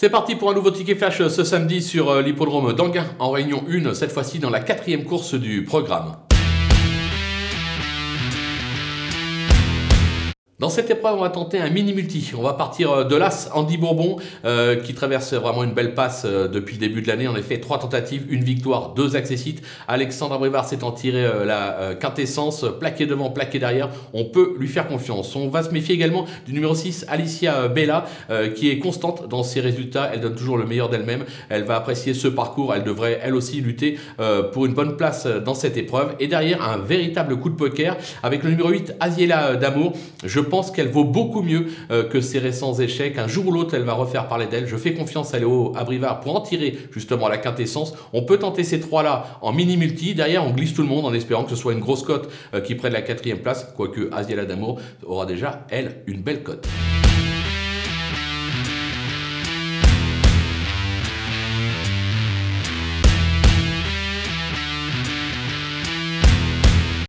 C'est parti pour un nouveau ticket flash ce samedi sur euh, l'hippodrome d'Anguin en réunion 1, cette fois-ci dans la quatrième course du programme. Dans cette épreuve, on va tenter un mini multi. On va partir euh, de l'As Andy Bourbon, euh, qui traverse vraiment une belle passe euh, depuis le début de l'année. En effet, trois tentatives, une victoire, deux accessites. Alexandre Abrivard s'étant tiré la quintessence, plaqué devant, plaqué derrière. On peut lui faire confiance. On va se méfier également du numéro 6, Alicia Bella, qui est constante dans ses résultats. Elle donne toujours le meilleur d'elle-même. Elle va apprécier ce parcours. Elle devrait elle aussi lutter pour une bonne place dans cette épreuve. Et derrière, un véritable coup de poker avec le numéro 8, Aziela Damour. Pense qu'elle vaut beaucoup mieux euh, que ses récents échecs. Un jour ou l'autre, elle va refaire parler d'elle. Je fais confiance à Léo Abrivard pour en tirer justement la quintessence. On peut tenter ces trois-là en mini-multi. Derrière, on glisse tout le monde en espérant que ce soit une grosse cote euh, qui prenne la quatrième place, quoique Asiela Damour aura déjà, elle, une belle cote.